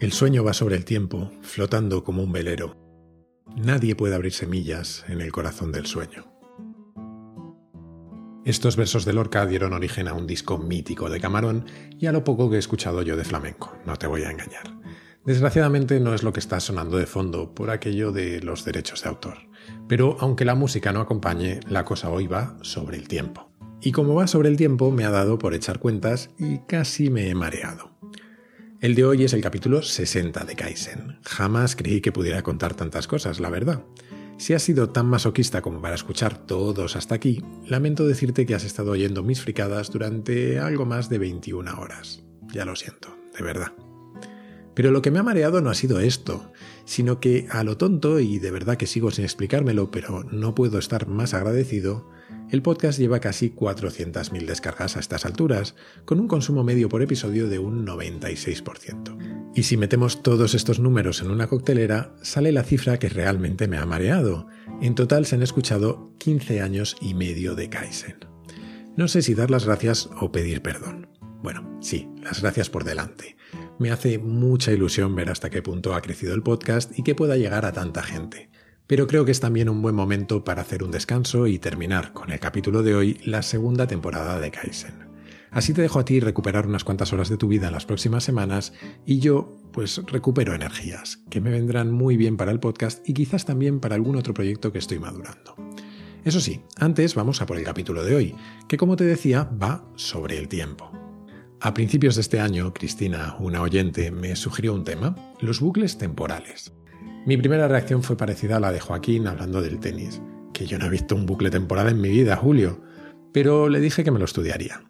El sueño va sobre el tiempo, flotando como un velero. Nadie puede abrir semillas en el corazón del sueño. Estos versos de Lorca dieron origen a un disco mítico de Camarón y a lo poco que he escuchado yo de flamenco, no te voy a engañar. Desgraciadamente no es lo que está sonando de fondo por aquello de los derechos de autor. Pero aunque la música no acompañe, la cosa hoy va sobre el tiempo. Y como va sobre el tiempo, me ha dado por echar cuentas y casi me he mareado. El de hoy es el capítulo 60 de Kaizen. Jamás creí que pudiera contar tantas cosas, la verdad. Si has sido tan masoquista como para escuchar todos hasta aquí, lamento decirte que has estado oyendo mis fricadas durante algo más de 21 horas. Ya lo siento, de verdad. Pero lo que me ha mareado no ha sido esto, sino que a lo tonto, y de verdad que sigo sin explicármelo, pero no puedo estar más agradecido, el podcast lleva casi 400.000 descargas a estas alturas, con un consumo medio por episodio de un 96%. Y si metemos todos estos números en una coctelera, sale la cifra que realmente me ha mareado. En total se han escuchado 15 años y medio de Kaizen. No sé si dar las gracias o pedir perdón. Bueno, sí, las gracias por delante. Me hace mucha ilusión ver hasta qué punto ha crecido el podcast y que pueda llegar a tanta gente. Pero creo que es también un buen momento para hacer un descanso y terminar con el capítulo de hoy la segunda temporada de Kaizen. Así te dejo a ti recuperar unas cuantas horas de tu vida en las próximas semanas y yo pues recupero energías que me vendrán muy bien para el podcast y quizás también para algún otro proyecto que estoy madurando. Eso sí, antes vamos a por el capítulo de hoy, que como te decía va sobre el tiempo. A principios de este año, Cristina, una oyente, me sugirió un tema, los bucles temporales. Mi primera reacción fue parecida a la de Joaquín hablando del tenis, que yo no he visto un bucle temporal en mi vida, Julio, pero le dije que me lo estudiaría.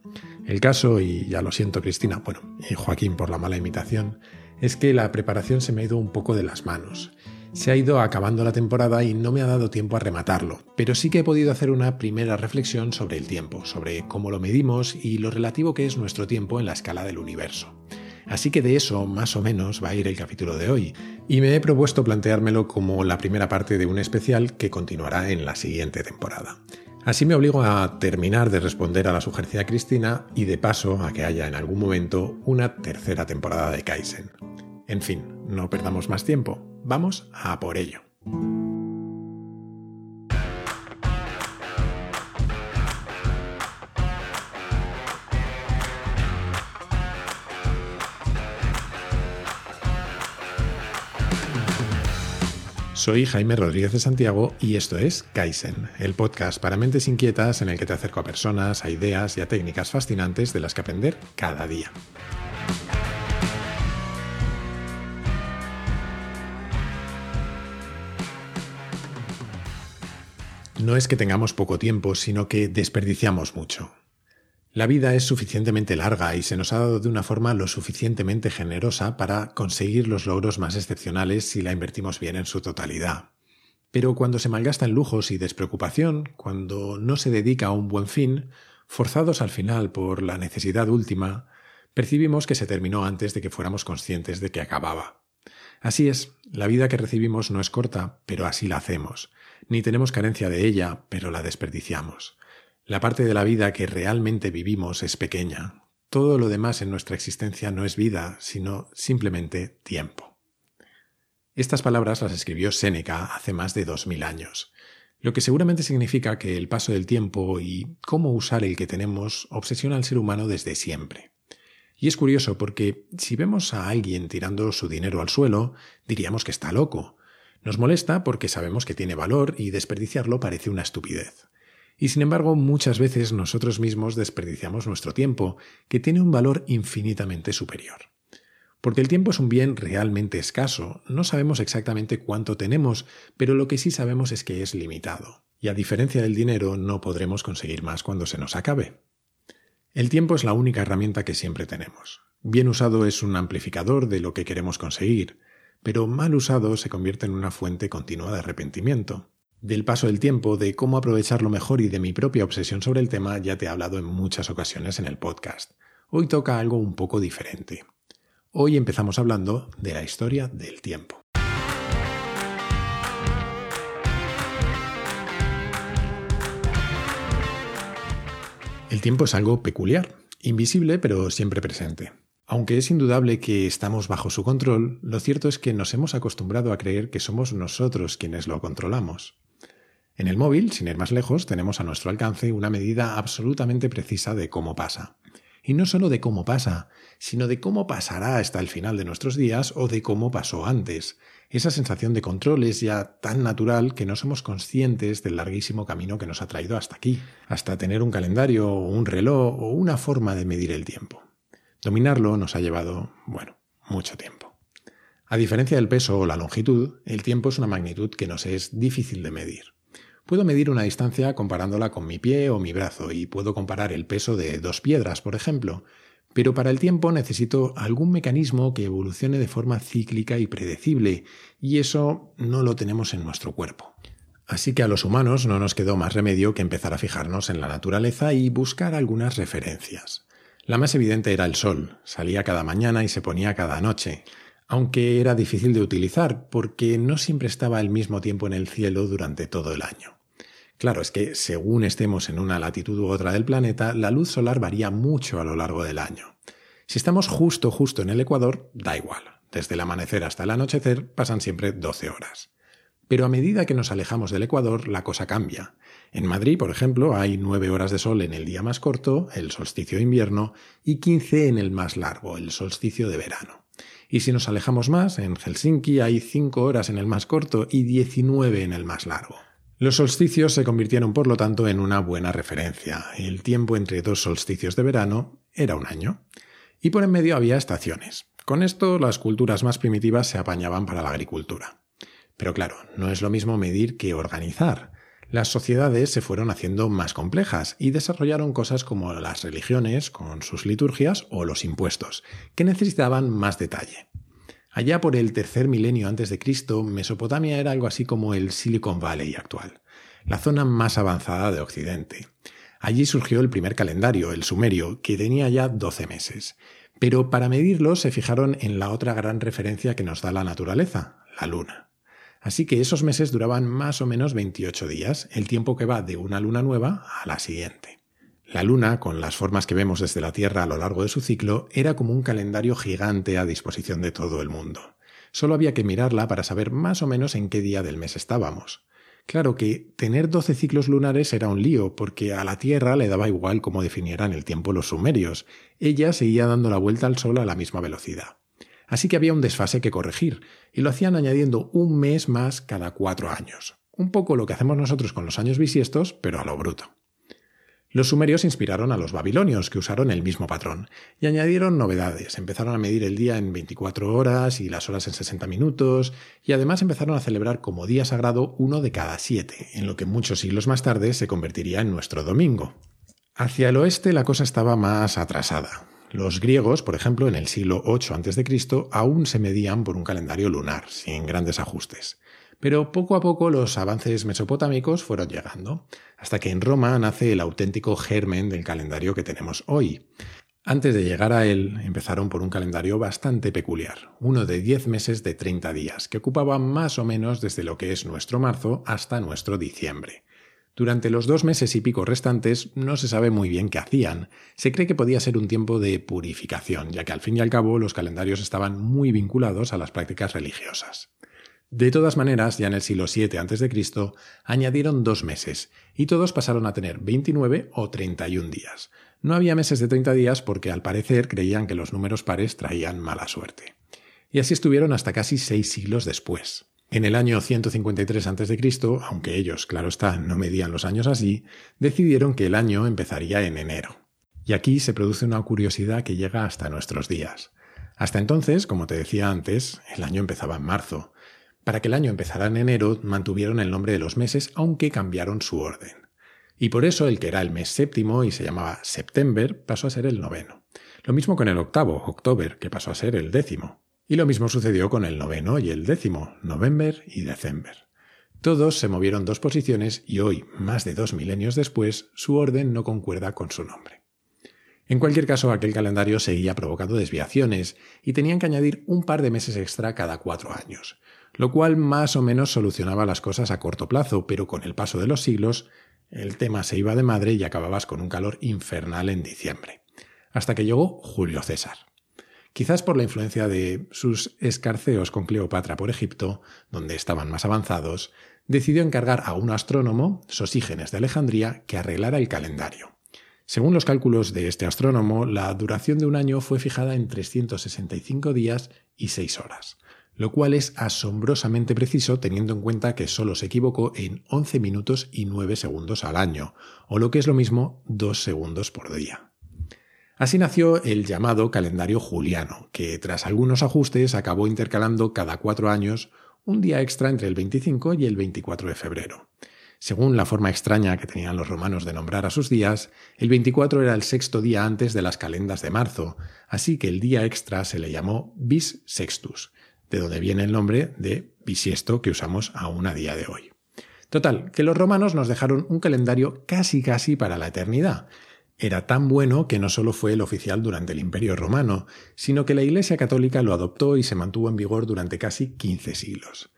El caso, y ya lo siento Cristina, bueno, y Joaquín por la mala imitación, es que la preparación se me ha ido un poco de las manos. Se ha ido acabando la temporada y no me ha dado tiempo a rematarlo, pero sí que he podido hacer una primera reflexión sobre el tiempo, sobre cómo lo medimos y lo relativo que es nuestro tiempo en la escala del universo. Así que de eso más o menos va a ir el capítulo de hoy, y me he propuesto planteármelo como la primera parte de un especial que continuará en la siguiente temporada. Así me obligo a terminar de responder a la sugerencia de Cristina y de paso a que haya en algún momento una tercera temporada de Kaizen. En fin, no perdamos más tiempo, vamos a por ello. Soy Jaime Rodríguez de Santiago y esto es Kaizen, el podcast para mentes inquietas en el que te acerco a personas, a ideas y a técnicas fascinantes de las que aprender cada día. No es que tengamos poco tiempo, sino que desperdiciamos mucho. La vida es suficientemente larga y se nos ha dado de una forma lo suficientemente generosa para conseguir los logros más excepcionales si la invertimos bien en su totalidad. Pero cuando se malgasta en lujos y despreocupación, cuando no se dedica a un buen fin, forzados al final por la necesidad última, percibimos que se terminó antes de que fuéramos conscientes de que acababa. Así es, la vida que recibimos no es corta, pero así la hacemos. Ni tenemos carencia de ella, pero la desperdiciamos. La parte de la vida que realmente vivimos es pequeña. Todo lo demás en nuestra existencia no es vida, sino simplemente tiempo. Estas palabras las escribió Séneca hace más de dos mil años, lo que seguramente significa que el paso del tiempo y cómo usar el que tenemos obsesiona al ser humano desde siempre. Y es curioso porque si vemos a alguien tirando su dinero al suelo, diríamos que está loco. Nos molesta porque sabemos que tiene valor y desperdiciarlo parece una estupidez. Y sin embargo, muchas veces nosotros mismos desperdiciamos nuestro tiempo, que tiene un valor infinitamente superior. Porque el tiempo es un bien realmente escaso, no sabemos exactamente cuánto tenemos, pero lo que sí sabemos es que es limitado. Y a diferencia del dinero, no podremos conseguir más cuando se nos acabe. El tiempo es la única herramienta que siempre tenemos. Bien usado es un amplificador de lo que queremos conseguir, pero mal usado se convierte en una fuente continua de arrepentimiento. Del paso del tiempo, de cómo aprovecharlo mejor y de mi propia obsesión sobre el tema ya te he hablado en muchas ocasiones en el podcast. Hoy toca algo un poco diferente. Hoy empezamos hablando de la historia del tiempo. El tiempo es algo peculiar, invisible pero siempre presente. Aunque es indudable que estamos bajo su control, lo cierto es que nos hemos acostumbrado a creer que somos nosotros quienes lo controlamos. En el móvil, sin ir más lejos, tenemos a nuestro alcance una medida absolutamente precisa de cómo pasa. Y no solo de cómo pasa, sino de cómo pasará hasta el final de nuestros días o de cómo pasó antes. Esa sensación de control es ya tan natural que no somos conscientes del larguísimo camino que nos ha traído hasta aquí, hasta tener un calendario o un reloj o una forma de medir el tiempo. Dominarlo nos ha llevado, bueno, mucho tiempo. A diferencia del peso o la longitud, el tiempo es una magnitud que nos es difícil de medir. Puedo medir una distancia comparándola con mi pie o mi brazo y puedo comparar el peso de dos piedras, por ejemplo, pero para el tiempo necesito algún mecanismo que evolucione de forma cíclica y predecible, y eso no lo tenemos en nuestro cuerpo. Así que a los humanos no nos quedó más remedio que empezar a fijarnos en la naturaleza y buscar algunas referencias. La más evidente era el sol, salía cada mañana y se ponía cada noche, aunque era difícil de utilizar porque no siempre estaba al mismo tiempo en el cielo durante todo el año. Claro, es que según estemos en una latitud u otra del planeta, la luz solar varía mucho a lo largo del año. Si estamos justo justo en el ecuador, da igual. Desde el amanecer hasta el anochecer pasan siempre 12 horas. Pero a medida que nos alejamos del ecuador, la cosa cambia. En Madrid, por ejemplo, hay nueve horas de sol en el día más corto, el solsticio de invierno, y 15 en el más largo, el solsticio de verano. Y si nos alejamos más, en Helsinki hay cinco horas en el más corto y 19 en el más largo. Los solsticios se convirtieron, por lo tanto, en una buena referencia. El tiempo entre dos solsticios de verano era un año. Y por en medio había estaciones. Con esto, las culturas más primitivas se apañaban para la agricultura. Pero claro, no es lo mismo medir que organizar las sociedades se fueron haciendo más complejas y desarrollaron cosas como las religiones, con sus liturgias, o los impuestos, que necesitaban más detalle. Allá por el tercer milenio antes de Cristo, Mesopotamia era algo así como el Silicon Valley actual, la zona más avanzada de Occidente. Allí surgió el primer calendario, el sumerio, que tenía ya 12 meses. Pero para medirlo se fijaron en la otra gran referencia que nos da la naturaleza, la luna. Así que esos meses duraban más o menos 28 días, el tiempo que va de una luna nueva a la siguiente. La luna, con las formas que vemos desde la Tierra a lo largo de su ciclo, era como un calendario gigante a disposición de todo el mundo. Solo había que mirarla para saber más o menos en qué día del mes estábamos. Claro que tener 12 ciclos lunares era un lío, porque a la Tierra le daba igual cómo definieran el tiempo los sumerios. Ella seguía dando la vuelta al Sol a la misma velocidad. Así que había un desfase que corregir, y lo hacían añadiendo un mes más cada cuatro años. Un poco lo que hacemos nosotros con los años bisiestos, pero a lo bruto. Los sumerios inspiraron a los babilonios, que usaron el mismo patrón, y añadieron novedades. Empezaron a medir el día en 24 horas y las horas en 60 minutos, y además empezaron a celebrar como día sagrado uno de cada siete, en lo que muchos siglos más tarde se convertiría en nuestro domingo. Hacia el oeste la cosa estaba más atrasada. Los griegos, por ejemplo, en el siglo VIII a.C., aún se medían por un calendario lunar, sin grandes ajustes. Pero poco a poco los avances mesopotámicos fueron llegando, hasta que en Roma nace el auténtico germen del calendario que tenemos hoy. Antes de llegar a él, empezaron por un calendario bastante peculiar, uno de 10 meses de 30 días, que ocupaba más o menos desde lo que es nuestro marzo hasta nuestro diciembre. Durante los dos meses y pico restantes no se sabe muy bien qué hacían. Se cree que podía ser un tiempo de purificación, ya que al fin y al cabo los calendarios estaban muy vinculados a las prácticas religiosas. De todas maneras, ya en el siglo VII a.C., añadieron dos meses, y todos pasaron a tener 29 o 31 días. No había meses de 30 días porque al parecer creían que los números pares traían mala suerte. Y así estuvieron hasta casi seis siglos después. En el año 153 a.C., aunque ellos, claro está, no medían los años así, decidieron que el año empezaría en enero. Y aquí se produce una curiosidad que llega hasta nuestros días. Hasta entonces, como te decía antes, el año empezaba en marzo. Para que el año empezara en enero, mantuvieron el nombre de los meses, aunque cambiaron su orden. Y por eso el que era el mes séptimo y se llamaba September pasó a ser el noveno. Lo mismo con el octavo, October, que pasó a ser el décimo. Y lo mismo sucedió con el noveno y el décimo, November y December. Todos se movieron dos posiciones y hoy, más de dos milenios después, su orden no concuerda con su nombre. En cualquier caso, aquel calendario seguía provocando desviaciones y tenían que añadir un par de meses extra cada cuatro años, lo cual más o menos solucionaba las cosas a corto plazo, pero con el paso de los siglos, el tema se iba de madre y acababas con un calor infernal en diciembre. Hasta que llegó Julio César. Quizás por la influencia de sus escarceos con Cleopatra por Egipto, donde estaban más avanzados, decidió encargar a un astrónomo, Sosígenes de Alejandría, que arreglara el calendario. Según los cálculos de este astrónomo, la duración de un año fue fijada en 365 días y 6 horas, lo cual es asombrosamente preciso teniendo en cuenta que solo se equivocó en 11 minutos y 9 segundos al año, o lo que es lo mismo, 2 segundos por día. Así nació el llamado calendario juliano, que tras algunos ajustes acabó intercalando cada cuatro años un día extra entre el 25 y el 24 de febrero. Según la forma extraña que tenían los romanos de nombrar a sus días, el 24 era el sexto día antes de las calendas de marzo, así que el día extra se le llamó bis sextus, de donde viene el nombre de bisiesto que usamos aún a día de hoy. Total, que los romanos nos dejaron un calendario casi casi para la eternidad, era tan bueno que no solo fue el oficial durante el Imperio romano, sino que la Iglesia católica lo adoptó y se mantuvo en vigor durante casi 15 siglos.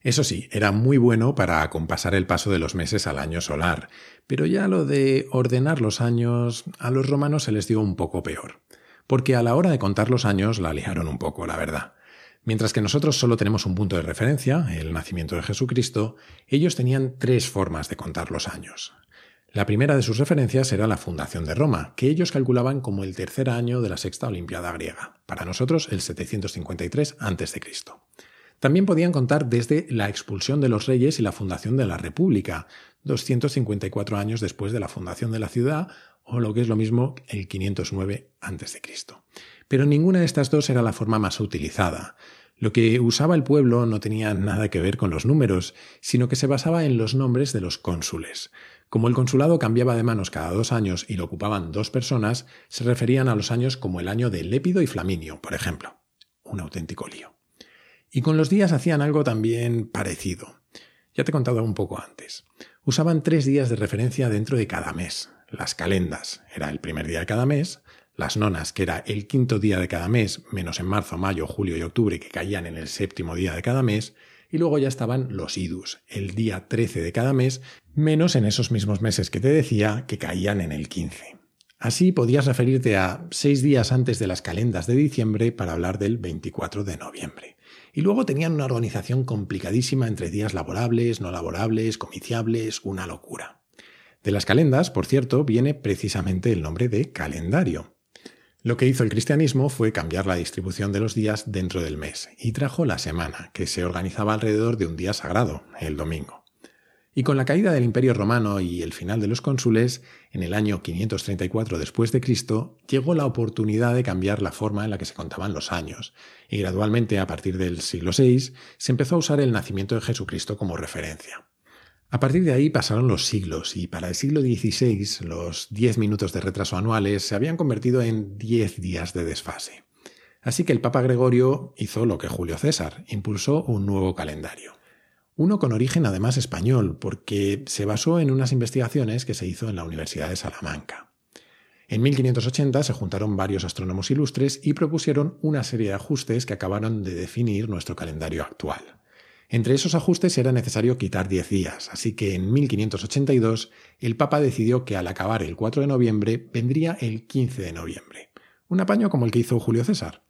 Eso sí, era muy bueno para acompasar el paso de los meses al año solar, pero ya lo de ordenar los años a los romanos se les dio un poco peor, porque a la hora de contar los años la liaron un poco, la verdad. Mientras que nosotros solo tenemos un punto de referencia, el nacimiento de Jesucristo, ellos tenían tres formas de contar los años. La primera de sus referencias era la fundación de Roma, que ellos calculaban como el tercer año de la sexta Olimpiada griega, para nosotros el 753 a.C. También podían contar desde la expulsión de los reyes y la fundación de la República, 254 años después de la fundación de la ciudad, o lo que es lo mismo, el 509 a.C. Pero ninguna de estas dos era la forma más utilizada. Lo que usaba el pueblo no tenía nada que ver con los números, sino que se basaba en los nombres de los cónsules. Como el consulado cambiaba de manos cada dos años y lo ocupaban dos personas, se referían a los años como el año de Lépido y Flaminio, por ejemplo. Un auténtico lío. Y con los días hacían algo también parecido. Ya te he contado un poco antes. Usaban tres días de referencia dentro de cada mes. Las calendas era el primer día de cada mes, las nonas, que era el quinto día de cada mes, menos en marzo, mayo, julio y octubre, que caían en el séptimo día de cada mes, y luego ya estaban los idus, el día 13 de cada mes, menos en esos mismos meses que te decía que caían en el 15. Así podías referirte a seis días antes de las calendas de diciembre para hablar del 24 de noviembre. Y luego tenían una organización complicadísima entre días laborables, no laborables, comiciables, una locura. De las calendas, por cierto, viene precisamente el nombre de calendario. Lo que hizo el cristianismo fue cambiar la distribución de los días dentro del mes y trajo la semana, que se organizaba alrededor de un día sagrado, el domingo. Y con la caída del Imperio romano y el final de los cónsules, en el año 534 después de Cristo, llegó la oportunidad de cambiar la forma en la que se contaban los años, y gradualmente a partir del siglo VI se empezó a usar el nacimiento de Jesucristo como referencia. A partir de ahí pasaron los siglos y para el siglo XVI los 10 minutos de retraso anuales se habían convertido en 10 días de desfase. Así que el Papa Gregorio hizo lo que Julio César, impulsó un nuevo calendario. Uno con origen además español, porque se basó en unas investigaciones que se hizo en la Universidad de Salamanca. En 1580 se juntaron varios astrónomos ilustres y propusieron una serie de ajustes que acabaron de definir nuestro calendario actual. Entre esos ajustes era necesario quitar 10 días, así que en 1582 el Papa decidió que al acabar el 4 de noviembre vendría el 15 de noviembre. Un apaño como el que hizo Julio César.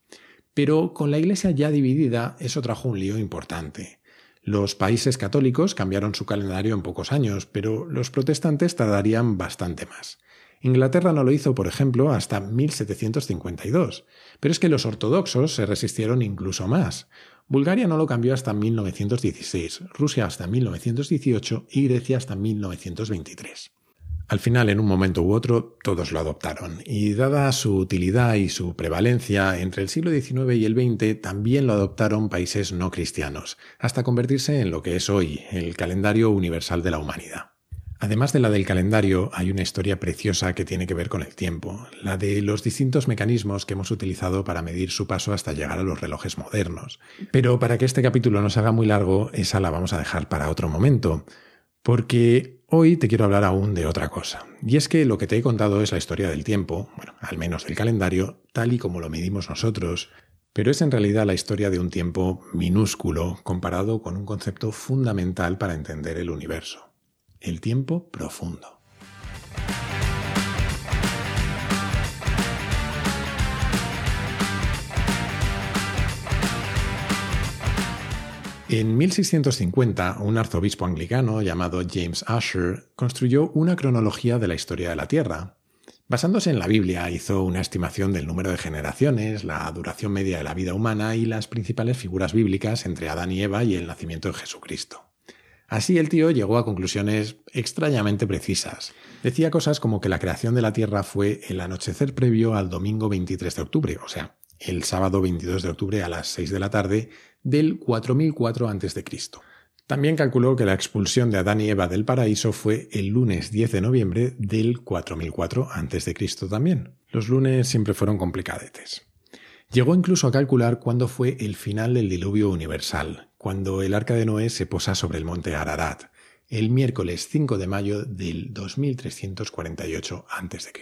Pero con la Iglesia ya dividida, eso trajo un lío importante. Los países católicos cambiaron su calendario en pocos años, pero los protestantes tardarían bastante más. Inglaterra no lo hizo, por ejemplo, hasta 1752, pero es que los ortodoxos se resistieron incluso más. Bulgaria no lo cambió hasta 1916, Rusia hasta 1918 y Grecia hasta 1923. Al final, en un momento u otro, todos lo adoptaron, y dada su utilidad y su prevalencia entre el siglo XIX y el XX, también lo adoptaron países no cristianos, hasta convertirse en lo que es hoy, el calendario universal de la humanidad. Además de la del calendario, hay una historia preciosa que tiene que ver con el tiempo, la de los distintos mecanismos que hemos utilizado para medir su paso hasta llegar a los relojes modernos. Pero para que este capítulo no se haga muy largo, esa la vamos a dejar para otro momento, porque hoy te quiero hablar aún de otra cosa. Y es que lo que te he contado es la historia del tiempo, bueno, al menos del calendario, tal y como lo medimos nosotros, pero es en realidad la historia de un tiempo minúsculo comparado con un concepto fundamental para entender el universo el tiempo profundo. En 1650, un arzobispo anglicano llamado James Asher construyó una cronología de la historia de la Tierra. Basándose en la Biblia, hizo una estimación del número de generaciones, la duración media de la vida humana y las principales figuras bíblicas entre Adán y Eva y el nacimiento de Jesucristo. Así el tío llegó a conclusiones extrañamente precisas. Decía cosas como que la creación de la Tierra fue el anochecer previo al domingo 23 de octubre, o sea, el sábado 22 de octubre a las 6 de la tarde del 4004 a.C. También calculó que la expulsión de Adán y Eva del paraíso fue el lunes 10 de noviembre del 4004 a.C. también. Los lunes siempre fueron complicadetes. Llegó incluso a calcular cuándo fue el final del diluvio universal, cuando el arca de Noé se posa sobre el monte Ararat, el miércoles 5 de mayo del 2348 a.C.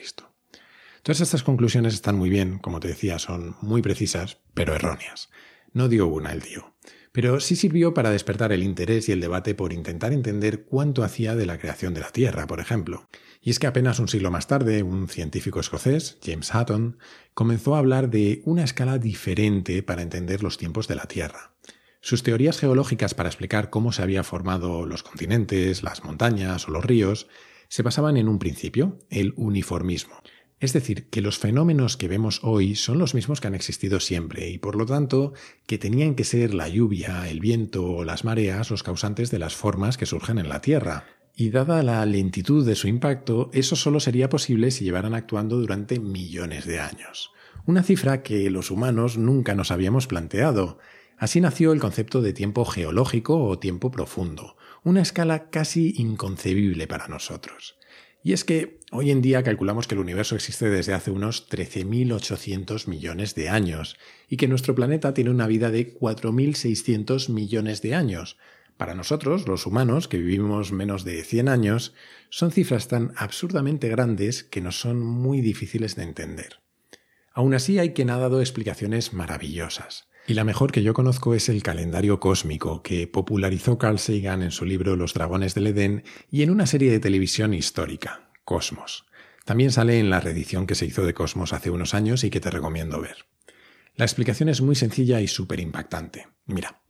Todas estas conclusiones están muy bien, como te decía, son muy precisas, pero erróneas. No dio una el tío. Pero sí sirvió para despertar el interés y el debate por intentar entender cuánto hacía de la creación de la Tierra, por ejemplo. Y es que apenas un siglo más tarde, un científico escocés, James Hutton, comenzó a hablar de una escala diferente para entender los tiempos de la Tierra. Sus teorías geológicas para explicar cómo se habían formado los continentes, las montañas o los ríos se basaban en un principio, el uniformismo. Es decir, que los fenómenos que vemos hoy son los mismos que han existido siempre y por lo tanto que tenían que ser la lluvia, el viento o las mareas los causantes de las formas que surgen en la Tierra. Y dada la lentitud de su impacto, eso solo sería posible si llevaran actuando durante millones de años. Una cifra que los humanos nunca nos habíamos planteado. Así nació el concepto de tiempo geológico o tiempo profundo, una escala casi inconcebible para nosotros. Y es que hoy en día calculamos que el universo existe desde hace unos 13.800 millones de años y que nuestro planeta tiene una vida de 4.600 millones de años. Para nosotros, los humanos, que vivimos menos de 100 años, son cifras tan absurdamente grandes que nos son muy difíciles de entender. Aún así hay quien ha dado explicaciones maravillosas. Y la mejor que yo conozco es el calendario cósmico que popularizó Carl Sagan en su libro Los dragones del Edén y en una serie de televisión histórica, Cosmos. También sale en la reedición que se hizo de Cosmos hace unos años y que te recomiendo ver. La explicación es muy sencilla y súper impactante. Mira,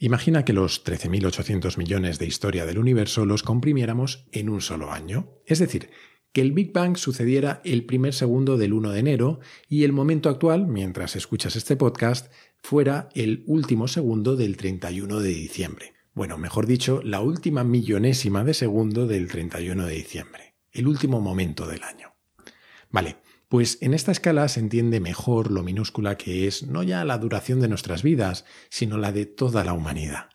imagina que los 13.800 millones de historia del universo los comprimiéramos en un solo año. Es decir, que el Big Bang sucediera el primer segundo del 1 de enero y el momento actual, mientras escuchas este podcast, fuera el último segundo del 31 de diciembre. Bueno, mejor dicho, la última millonésima de segundo del 31 de diciembre, el último momento del año. Vale, pues en esta escala se entiende mejor lo minúscula que es no ya la duración de nuestras vidas, sino la de toda la humanidad.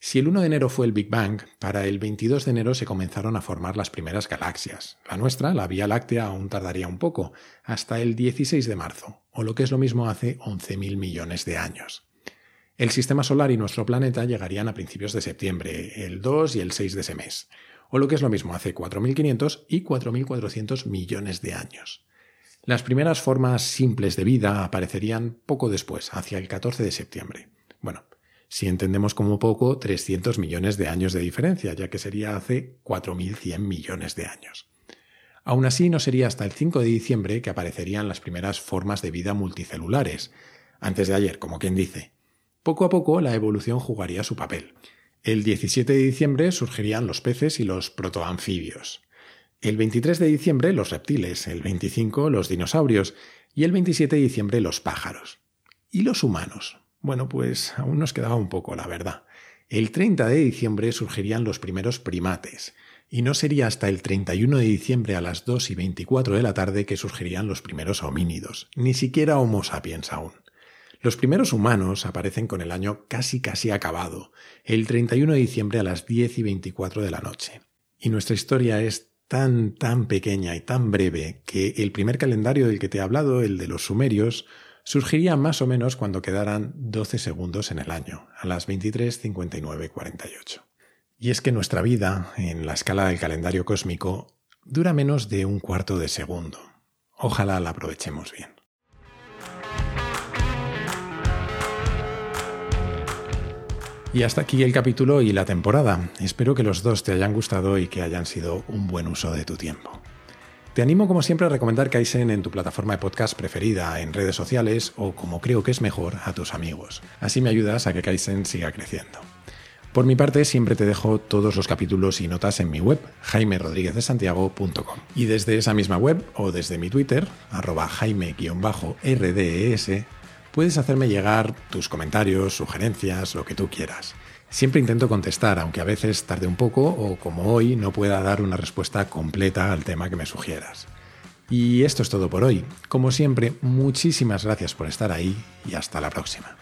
Si el 1 de enero fue el Big Bang, para el 22 de enero se comenzaron a formar las primeras galaxias. La nuestra, la Vía Láctea, aún tardaría un poco, hasta el 16 de marzo, o lo que es lo mismo hace 11.000 millones de años. El sistema solar y nuestro planeta llegarían a principios de septiembre, el 2 y el 6 de ese mes, o lo que es lo mismo hace 4.500 y 4.400 millones de años. Las primeras formas simples de vida aparecerían poco después, hacia el 14 de septiembre. Bueno, si entendemos como poco 300 millones de años de diferencia, ya que sería hace 4.100 millones de años. Aún así, no sería hasta el 5 de diciembre que aparecerían las primeras formas de vida multicelulares, antes de ayer, como quien dice. Poco a poco la evolución jugaría su papel. El 17 de diciembre surgirían los peces y los protoanfibios. El 23 de diciembre los reptiles, el 25 los dinosaurios y el 27 de diciembre los pájaros. ¿Y los humanos? Bueno, pues aún nos quedaba un poco, la verdad. El 30 de diciembre surgirían los primeros primates, y no sería hasta el 31 de diciembre a las 2 y 24 de la tarde que surgirían los primeros homínidos, ni siquiera Homo sapiens aún. Los primeros humanos aparecen con el año casi casi acabado, el 31 de diciembre a las 10 y 24 de la noche. Y nuestra historia es tan, tan pequeña y tan breve que el primer calendario del que te he hablado, el de los sumerios, surgiría más o menos cuando quedaran 12 segundos en el año, a las 23.59.48. Y es que nuestra vida, en la escala del calendario cósmico, dura menos de un cuarto de segundo. Ojalá la aprovechemos bien. Y hasta aquí el capítulo y la temporada. Espero que los dos te hayan gustado y que hayan sido un buen uso de tu tiempo. Te animo como siempre a recomendar Kaizen en tu plataforma de podcast preferida, en redes sociales o como creo que es mejor, a tus amigos. Así me ayudas a que Kaizen siga creciendo. Por mi parte, siempre te dejo todos los capítulos y notas en mi web, jaimerodríguezdesantiago.com. Y desde esa misma web o desde mi Twitter, arroba jaime-rdes, puedes hacerme llegar tus comentarios, sugerencias, lo que tú quieras. Siempre intento contestar, aunque a veces tarde un poco o como hoy no pueda dar una respuesta completa al tema que me sugieras. Y esto es todo por hoy. Como siempre, muchísimas gracias por estar ahí y hasta la próxima.